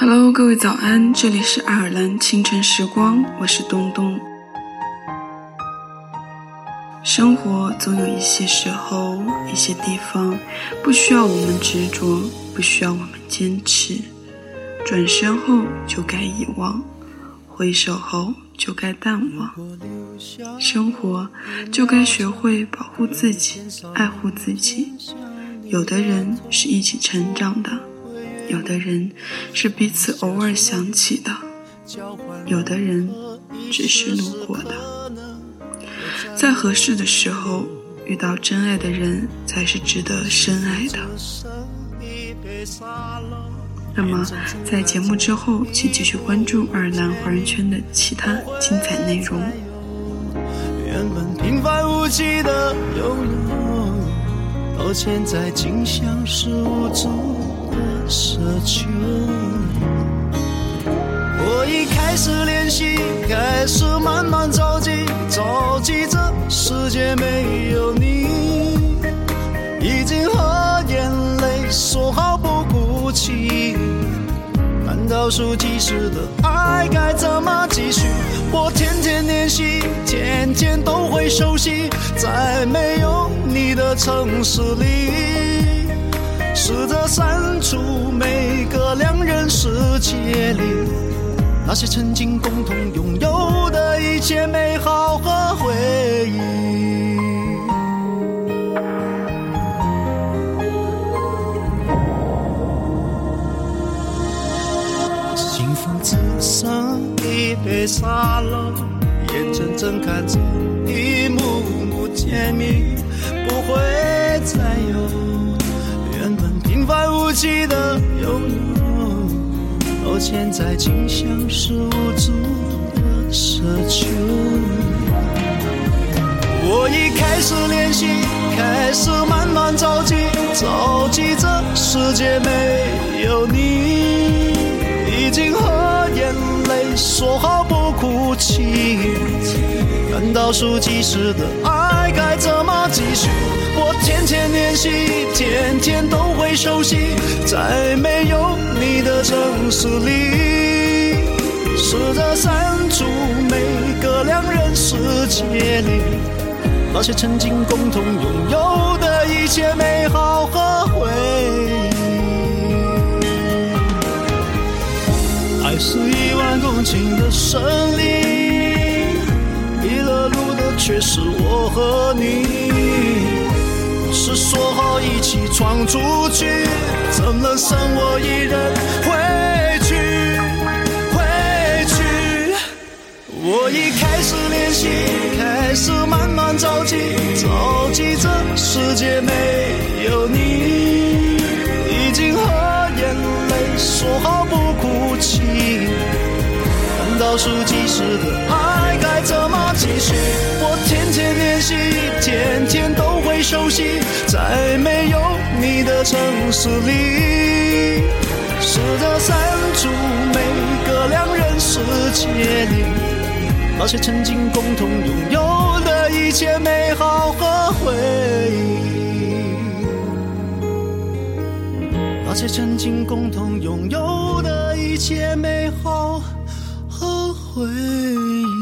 Hello，各位早安，这里是爱尔兰清晨时光，我是东东。生活总有一些时候、一些地方，不需要我们执着，不需要我们坚持，转身后就该遗忘，回首后就该淡忘。生活就该学会保护自己，爱护自己。有的人是一起成长的。有的人是彼此偶尔想起的，有的人只是路过的。在合适的时候遇到真爱的人，才是值得深爱的。那么，在节目之后，请继续关注爱尔兰华人圈的其他精彩内容。原本平凡无奇的拥有，到现在竟像是无助。奢求，我已开始练习，开始慢慢着急，着急这世界没有你，已经和眼泪说好不哭泣。难道数计时的爱该怎么继续？我天天练习，天天都会熟悉，在没有你的城市里。删除每个两人世界里那些曾经共同拥有的一切美好和回忆。幸福只剩一杯沙漏，眼睁睁看着一幕幕甜蜜不会记得拥有，到现在竟像是无助的奢求。我已开始练习，开始慢慢着急，着急这世界没有你，已经和眼泪说好不哭泣。看倒数计时的爱该怎么继续？我天天练习，天天都会熟悉，在没有你的城市里，试着删除每个两人世界里那些曾经共同拥有的一切美好和回忆。爱是一万公顷的森林，迷了路的却是我和你。说好一起闯出去，怎能剩我一人回去？回去。我已开始练习，开始慢慢着急，着急这世界没有你，已经和眼泪说好不哭泣。看倒数计时的爱该怎么继续？我天天练习，天天都会。熟悉，在没有你的城市里，试着删除每个两人世界里那些曾经共同拥有的一切美好和回忆，那些曾经共同拥有的一切美好和回忆。